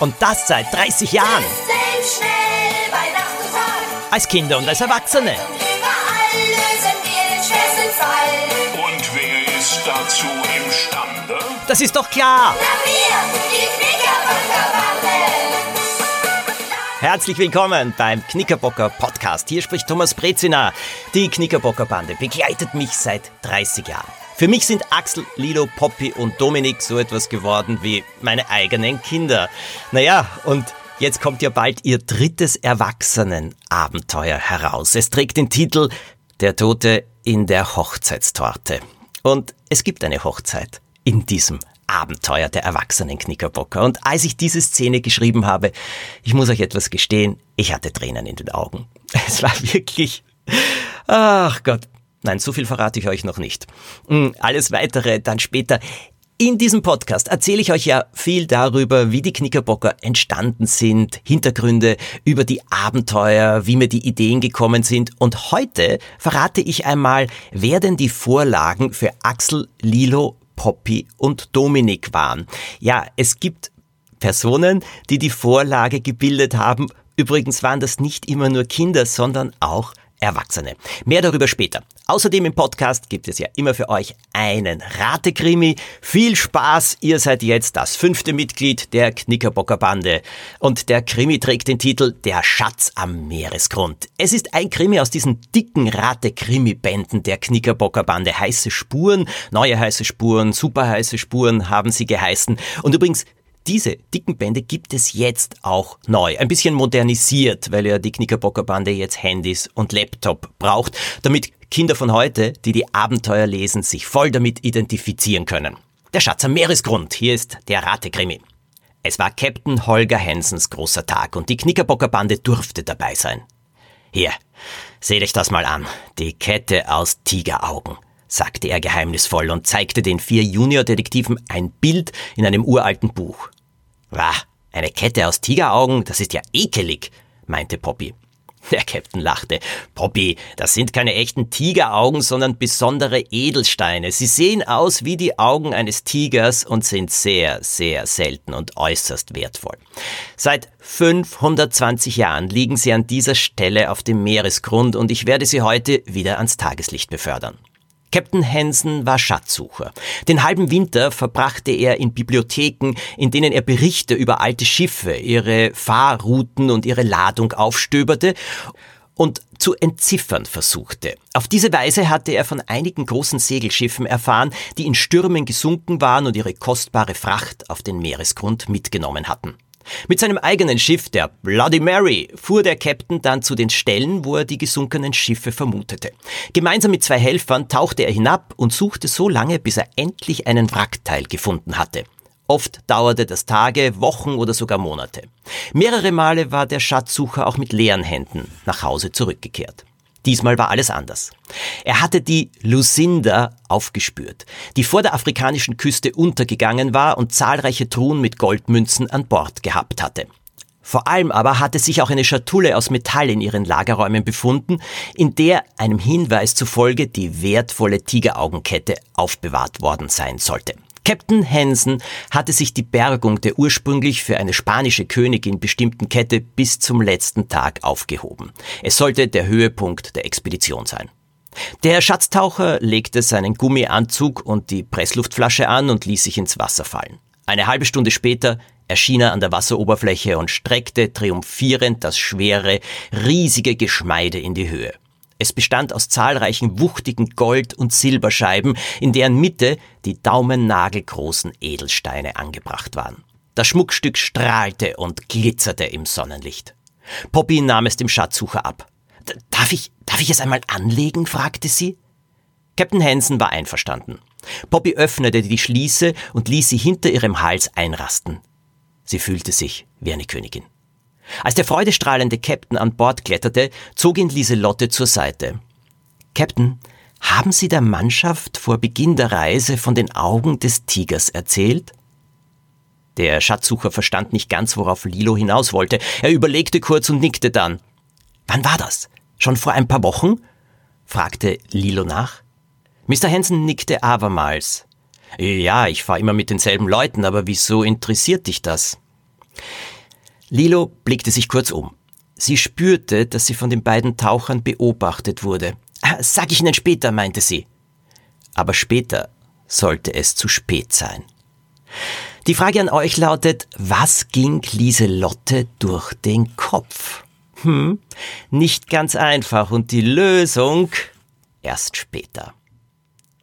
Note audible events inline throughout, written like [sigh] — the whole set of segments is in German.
Und das seit 30 Jahren. schnell bei Nacht und Tag. Als Kinder und als Erwachsene. Überall lösen wir den schwersten Fall. Und wer ist dazu imstande? Das ist doch klar. Na wir, die Knickerbockerbande. Herzlich willkommen beim Knickerbocker Podcast. Hier spricht Thomas Brezina. Die Knickerbocker Bande begleitet mich seit 30 Jahren. Für mich sind Axel, Lilo, Poppy und Dominik so etwas geworden wie meine eigenen Kinder. Naja, und jetzt kommt ja bald ihr drittes Erwachsenenabenteuer heraus. Es trägt den Titel Der Tote in der Hochzeitstorte. Und es gibt eine Hochzeit in diesem Abenteuer der erwachsenen Knickerbocker. Und als ich diese Szene geschrieben habe, ich muss euch etwas gestehen, ich hatte Tränen in den Augen. [laughs] Es war wirklich, ach Gott, Nein, so viel verrate ich euch noch nicht. Hm, alles weitere dann später. In diesem Podcast erzähle ich euch ja viel darüber, wie die Knickerbocker entstanden sind, Hintergründe über die Abenteuer, wie mir die Ideen gekommen sind. Und heute verrate ich einmal, wer denn die Vorlagen für Axel, Lilo, Poppy und Dominik waren. Ja, es gibt Personen, die die Vorlage gebildet haben. Übrigens waren das nicht immer nur Kinder, sondern auch Erwachsene. Mehr darüber später. Außerdem im Podcast gibt es ja immer für euch einen Ratekrimi. Viel Spaß, ihr seid jetzt das fünfte Mitglied der Knickerbocker Bande. Und der Krimi trägt den Titel Der Schatz am Meeresgrund. Es ist ein Krimi aus diesen dicken Rate-Krimi-Bänden der Knickerbocker Bande. Heiße Spuren, neue heiße Spuren, super heiße Spuren haben sie geheißen. Und übrigens, diese dicken Bände gibt es jetzt auch neu. Ein bisschen modernisiert, weil ja die Knickerbocker Bande jetzt Handys und Laptop braucht, damit Kinder von heute, die die Abenteuer lesen, sich voll damit identifizieren können. Der Schatz am Meeresgrund. Hier ist der Ratekrimi. Es war Captain Holger Hensens großer Tag und die Knickerbocker Bande durfte dabei sein. Hier, seht euch das mal an. Die Kette aus Tigeraugen sagte er geheimnisvoll und zeigte den vier Juniordetektiven ein Bild in einem uralten Buch. Wah, eine Kette aus Tigeraugen, das ist ja ekelig, meinte Poppy. [laughs] Der Captain lachte. Poppy, das sind keine echten Tigeraugen, sondern besondere Edelsteine. Sie sehen aus wie die Augen eines Tigers und sind sehr, sehr selten und äußerst wertvoll. Seit 520 Jahren liegen sie an dieser Stelle auf dem Meeresgrund und ich werde sie heute wieder ans Tageslicht befördern. Captain Hansen war Schatzsucher. Den halben Winter verbrachte er in Bibliotheken, in denen er Berichte über alte Schiffe, ihre Fahrrouten und ihre Ladung aufstöberte und zu entziffern versuchte. Auf diese Weise hatte er von einigen großen Segelschiffen erfahren, die in Stürmen gesunken waren und ihre kostbare Fracht auf den Meeresgrund mitgenommen hatten. Mit seinem eigenen Schiff, der Bloody Mary, fuhr der Captain dann zu den Stellen, wo er die gesunkenen Schiffe vermutete. Gemeinsam mit zwei Helfern tauchte er hinab und suchte so lange, bis er endlich einen Wrackteil gefunden hatte. Oft dauerte das Tage, Wochen oder sogar Monate. Mehrere Male war der Schatzsucher auch mit leeren Händen nach Hause zurückgekehrt. Diesmal war alles anders. Er hatte die Lucinda aufgespürt, die vor der afrikanischen Küste untergegangen war und zahlreiche Truhen mit Goldmünzen an Bord gehabt hatte. Vor allem aber hatte sich auch eine Schatulle aus Metall in ihren Lagerräumen befunden, in der einem Hinweis zufolge die wertvolle Tigeraugenkette aufbewahrt worden sein sollte. Captain Hansen hatte sich die Bergung der ursprünglich für eine spanische Königin bestimmten Kette bis zum letzten Tag aufgehoben. Es sollte der Höhepunkt der Expedition sein. Der Schatztaucher legte seinen Gummianzug und die Pressluftflasche an und ließ sich ins Wasser fallen. Eine halbe Stunde später erschien er an der Wasseroberfläche und streckte triumphierend das schwere, riesige Geschmeide in die Höhe. Es bestand aus zahlreichen wuchtigen Gold- und Silberscheiben, in deren Mitte die daumennagelgroßen Edelsteine angebracht waren. Das Schmuckstück strahlte und glitzerte im Sonnenlicht. Poppy nahm es dem Schatzsucher ab. Darf ich, darf ich es einmal anlegen? fragte sie. Captain Hansen war einverstanden. Poppy öffnete die Schließe und ließ sie hinter ihrem Hals einrasten. Sie fühlte sich wie eine Königin. Als der freudestrahlende Captain an Bord kletterte, zog ihn Lieselotte zur Seite. Captain, haben Sie der Mannschaft vor Beginn der Reise von den Augen des Tigers erzählt? Der Schatzsucher verstand nicht ganz, worauf Lilo hinaus wollte. Er überlegte kurz und nickte dann. Wann war das? Schon vor ein paar Wochen? fragte Lilo nach. Mr. Hansen nickte abermals. Ja, ich fahre immer mit denselben Leuten, aber wieso interessiert dich das? Lilo blickte sich kurz um. Sie spürte, dass sie von den beiden Tauchern beobachtet wurde. "Ah, Sag ich Ihnen später, meinte sie. Aber später sollte es zu spät sein. Die Frage an euch lautet, was ging Lieselotte durch den Kopf? Hm, nicht ganz einfach und die Lösung erst später.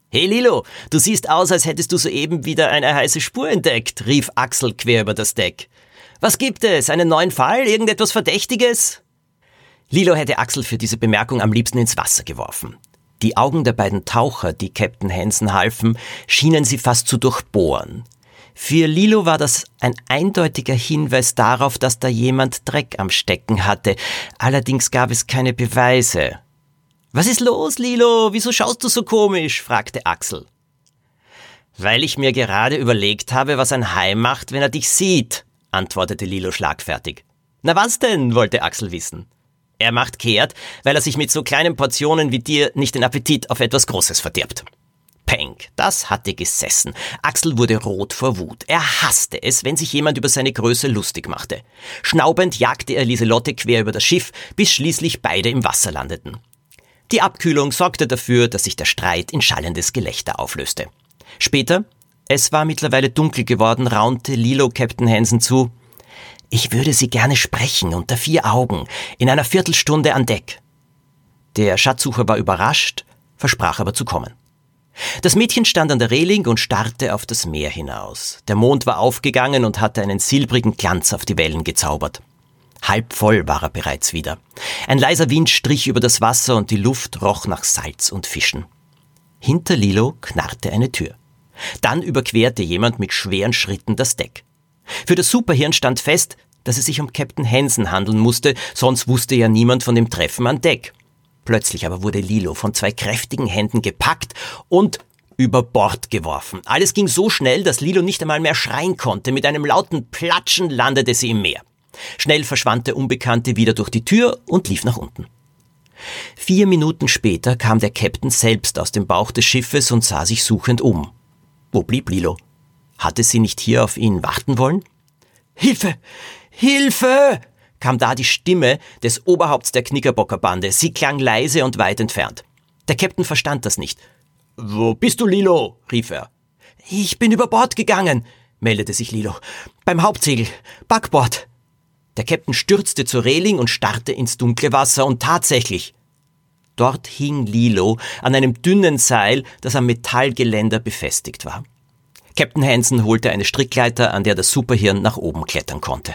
Hey Lilo, du siehst aus, als hättest du soeben wieder eine heiße Spur entdeckt, rief Axel quer über das Deck. Was gibt es? Einen neuen Fall? Irgendetwas Verdächtiges? Lilo hätte Axel für diese Bemerkung am liebsten ins Wasser geworfen. Die Augen der beiden Taucher, die Captain Hansen halfen, schienen sie fast zu durchbohren. Für Lilo war das ein eindeutiger Hinweis darauf, dass da jemand Dreck am Stecken hatte. Allerdings gab es keine Beweise. Was ist los, Lilo? Wieso schaust du so komisch? fragte Axel. Weil ich mir gerade überlegt habe, was ein Hai macht, wenn er dich sieht, antwortete Lilo schlagfertig. Na was denn? wollte Axel wissen. Er macht kehrt, weil er sich mit so kleinen Portionen wie dir nicht den Appetit auf etwas Großes verdirbt. Peng, das hatte gesessen. Axel wurde rot vor Wut. Er hasste es, wenn sich jemand über seine Größe lustig machte. Schnaubend jagte er Lieselotte quer über das Schiff, bis schließlich beide im Wasser landeten. Die Abkühlung sorgte dafür, dass sich der Streit in schallendes Gelächter auflöste. Später, es war mittlerweile dunkel geworden, raunte Lilo Captain Hansen zu. Ich würde Sie gerne sprechen, unter vier Augen, in einer Viertelstunde an Deck. Der Schatzsucher war überrascht, versprach aber zu kommen. Das Mädchen stand an der Reling und starrte auf das Meer hinaus. Der Mond war aufgegangen und hatte einen silbrigen Glanz auf die Wellen gezaubert. Halb voll war er bereits wieder. Ein leiser Wind strich über das Wasser und die Luft roch nach Salz und Fischen. Hinter Lilo knarrte eine Tür. Dann überquerte jemand mit schweren Schritten das Deck. Für das Superhirn stand fest, dass es sich um Captain Hansen handeln musste, sonst wusste ja niemand von dem Treffen an Deck. Plötzlich aber wurde Lilo von zwei kräftigen Händen gepackt und über Bord geworfen. Alles ging so schnell, dass Lilo nicht einmal mehr schreien konnte. Mit einem lauten Platschen landete sie im Meer. Schnell verschwand der Unbekannte wieder durch die Tür und lief nach unten. Vier Minuten später kam der Captain selbst aus dem Bauch des Schiffes und sah sich suchend um. Wo blieb Lilo? Hatte sie nicht hier auf ihn warten wollen? Hilfe! Hilfe! kam da die Stimme des Oberhaupts der Knickerbockerbande. Sie klang leise und weit entfernt. Der Captain verstand das nicht. Wo bist du, Lilo? rief er. Ich bin über Bord gegangen, meldete sich Lilo. Beim Hauptsegel. Backbord. Der Captain stürzte zur Reling und starrte ins dunkle Wasser und tatsächlich. Dort hing Lilo an einem dünnen Seil, das am Metallgeländer befestigt war. Captain Hansen holte eine Strickleiter, an der das Superhirn nach oben klettern konnte.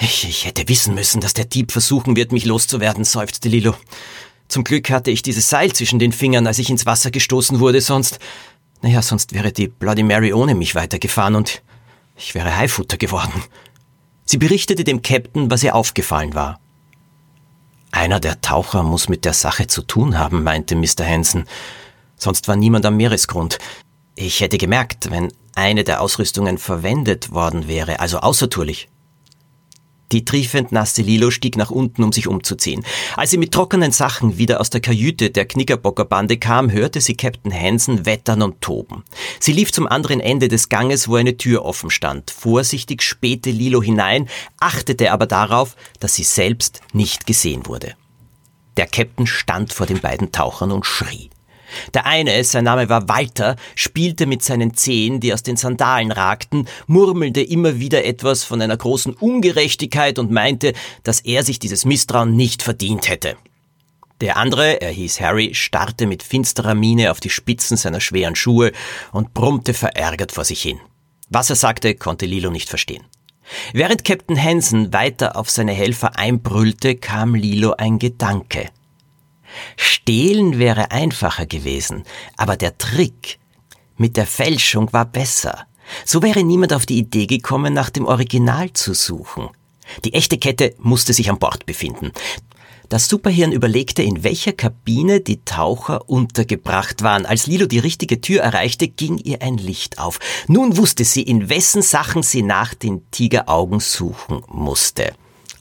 Ich, ich hätte wissen müssen, dass der Dieb versuchen wird, mich loszuwerden, seufzte Lilo. Zum Glück hatte ich dieses Seil zwischen den Fingern, als ich ins Wasser gestoßen wurde, sonst, naja, sonst wäre die Bloody Mary ohne mich weitergefahren und ich wäre Haifutter geworden. Sie berichtete dem Captain, was ihr aufgefallen war. Einer der Taucher muss mit der Sache zu tun haben, meinte Mr. Hansen. Sonst war niemand am Meeresgrund. Ich hätte gemerkt, wenn eine der Ausrüstungen verwendet worden wäre, also außertourlich. Die triefend nasse Lilo stieg nach unten, um sich umzuziehen. Als sie mit trockenen Sachen wieder aus der Kajüte der Knickerbockerbande kam, hörte sie Captain Hansen wettern und toben. Sie lief zum anderen Ende des Ganges, wo eine Tür offen stand. Vorsichtig spähte Lilo hinein, achtete aber darauf, dass sie selbst nicht gesehen wurde. Der Captain stand vor den beiden Tauchern und schrie. Der eine, sein Name war Walter, spielte mit seinen Zehen, die aus den Sandalen ragten, murmelte immer wieder etwas von einer großen Ungerechtigkeit und meinte, dass er sich dieses Misstrauen nicht verdient hätte. Der andere, er hieß Harry, starrte mit finsterer Miene auf die Spitzen seiner schweren Schuhe und brummte verärgert vor sich hin. Was er sagte, konnte Lilo nicht verstehen. Während Captain Hansen weiter auf seine Helfer einbrüllte, kam Lilo ein Gedanke. Stehlen wäre einfacher gewesen, aber der Trick mit der Fälschung war besser. So wäre niemand auf die Idee gekommen, nach dem Original zu suchen. Die echte Kette musste sich an Bord befinden. Das Superhirn überlegte, in welcher Kabine die Taucher untergebracht waren. Als Lilo die richtige Tür erreichte, ging ihr ein Licht auf. Nun wusste sie, in wessen Sachen sie nach den Tigeraugen suchen musste.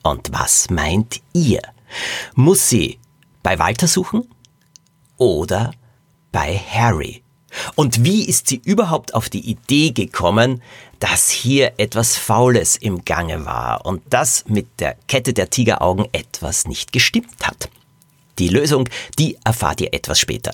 Und was meint ihr? Muss sie bei Walter suchen oder bei Harry. Und wie ist sie überhaupt auf die Idee gekommen, dass hier etwas Faules im Gange war und dass mit der Kette der Tigeraugen etwas nicht gestimmt hat? Die Lösung, die erfahrt ihr etwas später.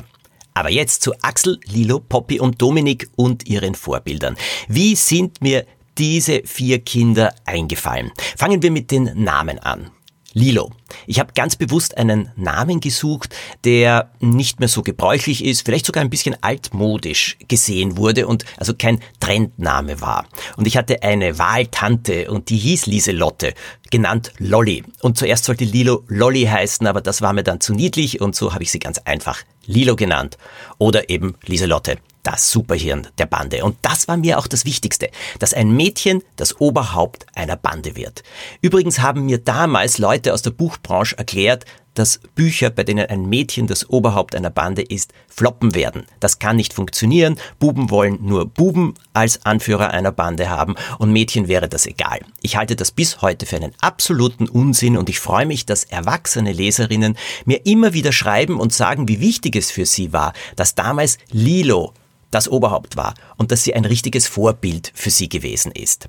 Aber jetzt zu Axel, Lilo, Poppy und Dominik und ihren Vorbildern. Wie sind mir diese vier Kinder eingefallen? Fangen wir mit den Namen an. Lilo. Ich habe ganz bewusst einen Namen gesucht, der nicht mehr so gebräuchlich ist, vielleicht sogar ein bisschen altmodisch gesehen wurde und also kein Trendname war. Und ich hatte eine Wahltante und die hieß Lieselotte, genannt Lolly. Und zuerst sollte Lilo Lolly heißen, aber das war mir dann zu niedlich und so habe ich sie ganz einfach Lilo genannt. Oder eben Lieselotte das Superhirn der Bande. Und das war mir auch das Wichtigste, dass ein Mädchen das Oberhaupt einer Bande wird. Übrigens haben mir damals Leute aus der Buchbranche erklärt, dass Bücher, bei denen ein Mädchen das Oberhaupt einer Bande ist, floppen werden. Das kann nicht funktionieren. Buben wollen nur Buben als Anführer einer Bande haben und Mädchen wäre das egal. Ich halte das bis heute für einen absoluten Unsinn und ich freue mich, dass erwachsene Leserinnen mir immer wieder schreiben und sagen, wie wichtig es für sie war, dass damals Lilo das Oberhaupt war und dass sie ein richtiges Vorbild für sie gewesen ist.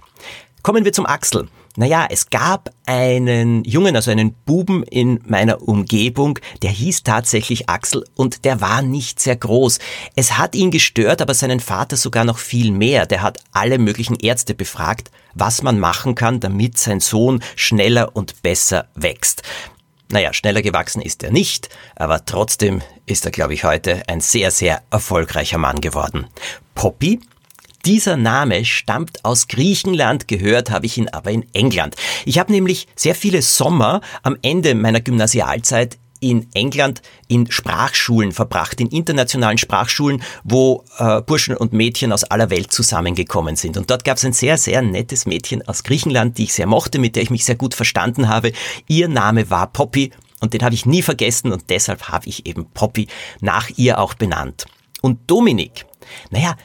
Kommen wir zum Axel. Naja, es gab einen Jungen, also einen Buben in meiner Umgebung, der hieß tatsächlich Axel und der war nicht sehr groß. Es hat ihn gestört, aber seinen Vater sogar noch viel mehr. Der hat alle möglichen Ärzte befragt, was man machen kann, damit sein Sohn schneller und besser wächst. Naja, schneller gewachsen ist er nicht, aber trotzdem ist er, glaube ich, heute ein sehr, sehr erfolgreicher Mann geworden. Poppy? Dieser Name stammt aus Griechenland, gehört habe ich ihn aber in England. Ich habe nämlich sehr viele Sommer am Ende meiner Gymnasialzeit in England in Sprachschulen verbracht, in internationalen Sprachschulen, wo äh, Burschen und Mädchen aus aller Welt zusammengekommen sind. Und dort gab es ein sehr, sehr nettes Mädchen aus Griechenland, die ich sehr mochte, mit der ich mich sehr gut verstanden habe. Ihr Name war Poppy und den habe ich nie vergessen und deshalb habe ich eben Poppy nach ihr auch benannt. Und Dominik, naja,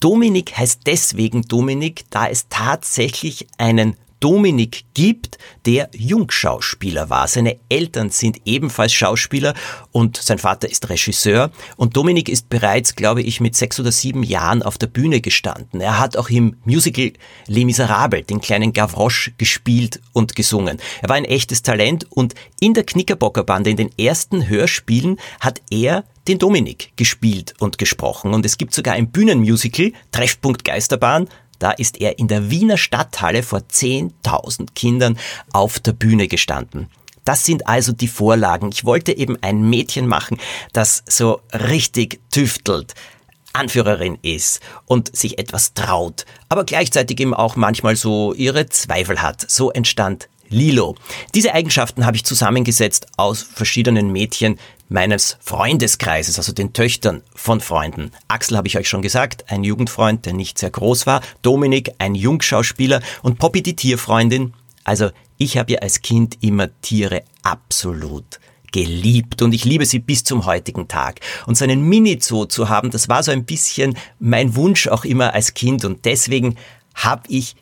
Dominik heißt deswegen Dominik, da es tatsächlich einen Dominik gibt, der Jungschauspieler war. Seine Eltern sind ebenfalls Schauspieler und sein Vater ist Regisseur. Und Dominik ist bereits, glaube ich, mit sechs oder sieben Jahren auf der Bühne gestanden. Er hat auch im Musical Les Miserables den kleinen Gavroche gespielt und gesungen. Er war ein echtes Talent und in der Knickerbockerbande, in den ersten Hörspielen, hat er den Dominik gespielt und gesprochen. Und es gibt sogar ein Bühnenmusical, Treffpunkt Geisterbahn, da ist er in der Wiener Stadthalle vor 10.000 Kindern auf der Bühne gestanden. Das sind also die Vorlagen. Ich wollte eben ein Mädchen machen, das so richtig tüftelt, Anführerin ist und sich etwas traut, aber gleichzeitig eben auch manchmal so ihre Zweifel hat. So entstand Lilo. Diese Eigenschaften habe ich zusammengesetzt aus verschiedenen Mädchen meines Freundeskreises, also den Töchtern von Freunden. Axel habe ich euch schon gesagt, ein Jugendfreund, der nicht sehr groß war. Dominik, ein Jungschauspieler und Poppy die Tierfreundin. Also ich habe ja als Kind immer Tiere absolut geliebt und ich liebe sie bis zum heutigen Tag. Und so einen Mini-Zoo zu haben, das war so ein bisschen mein Wunsch auch immer als Kind und deswegen habe ich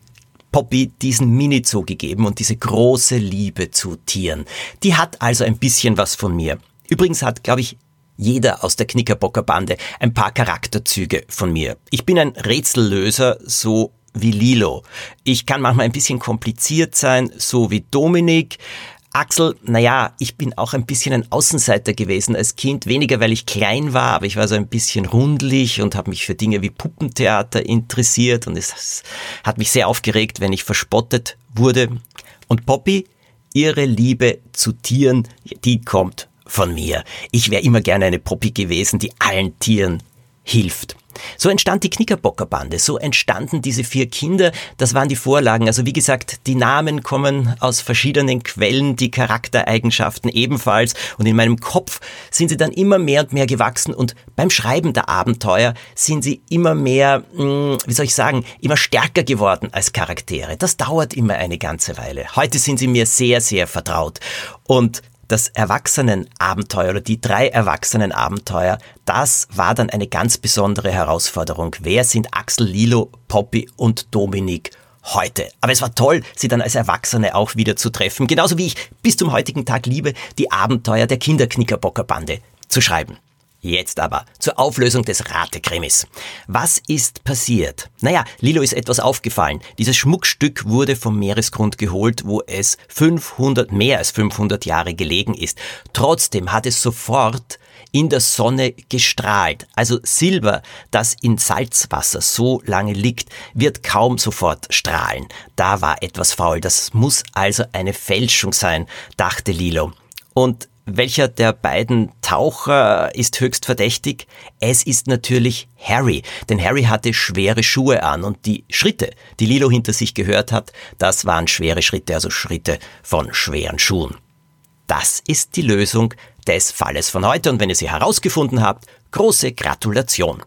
Poppy diesen Mini-Zoo gegeben und diese große Liebe zu Tieren. Die hat also ein bisschen was von mir. Übrigens hat, glaube ich, jeder aus der Knickerbocker Bande ein paar Charakterzüge von mir. Ich bin ein Rätsellöser, so wie Lilo. Ich kann manchmal ein bisschen kompliziert sein, so wie Dominik. Axel, naja, ich bin auch ein bisschen ein Außenseiter gewesen als Kind, weniger weil ich klein war, aber ich war so ein bisschen rundlich und habe mich für Dinge wie Puppentheater interessiert und es hat mich sehr aufgeregt, wenn ich verspottet wurde. Und Poppy, ihre Liebe zu Tieren, die kommt von mir. Ich wäre immer gerne eine Poppy gewesen, die allen Tieren hilft. So entstand die Knickerbockerbande, so entstanden diese vier Kinder, das waren die Vorlagen. Also wie gesagt, die Namen kommen aus verschiedenen Quellen, die Charaktereigenschaften ebenfalls und in meinem Kopf sind sie dann immer mehr und mehr gewachsen und beim Schreiben der Abenteuer sind sie immer mehr, hm, wie soll ich sagen, immer stärker geworden als Charaktere. Das dauert immer eine ganze Weile. Heute sind sie mir sehr, sehr vertraut und das Erwachsenenabenteuer oder die drei Erwachsenenabenteuer, das war dann eine ganz besondere Herausforderung. Wer sind Axel, Lilo, Poppy und Dominik heute? Aber es war toll, sie dann als Erwachsene auch wieder zu treffen. Genauso wie ich bis zum heutigen Tag liebe, die Abenteuer der Kinderknickerbockerbande zu schreiben. Jetzt aber zur Auflösung des Ratekrimis. Was ist passiert? Naja, Lilo ist etwas aufgefallen. Dieses Schmuckstück wurde vom Meeresgrund geholt, wo es 500, mehr als 500 Jahre gelegen ist. Trotzdem hat es sofort in der Sonne gestrahlt. Also Silber, das in Salzwasser so lange liegt, wird kaum sofort strahlen. Da war etwas faul. Das muss also eine Fälschung sein, dachte Lilo. Und welcher der beiden Taucher ist höchst verdächtig? Es ist natürlich Harry, denn Harry hatte schwere Schuhe an und die Schritte, die Lilo hinter sich gehört hat, das waren schwere Schritte, also Schritte von schweren Schuhen. Das ist die Lösung des Falles von heute und wenn ihr sie herausgefunden habt, große Gratulation.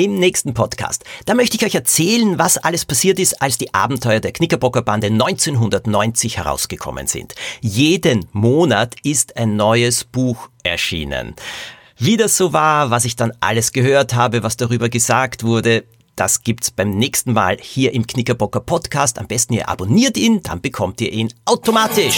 Im nächsten Podcast, da möchte ich euch erzählen, was alles passiert ist, als die Abenteuer der Knickerbocker Bande 1990 herausgekommen sind. Jeden Monat ist ein neues Buch erschienen. Wie das so war, was ich dann alles gehört habe, was darüber gesagt wurde, das gibt's beim nächsten Mal hier im Knickerbocker Podcast. Am besten ihr abonniert ihn, dann bekommt ihr ihn automatisch.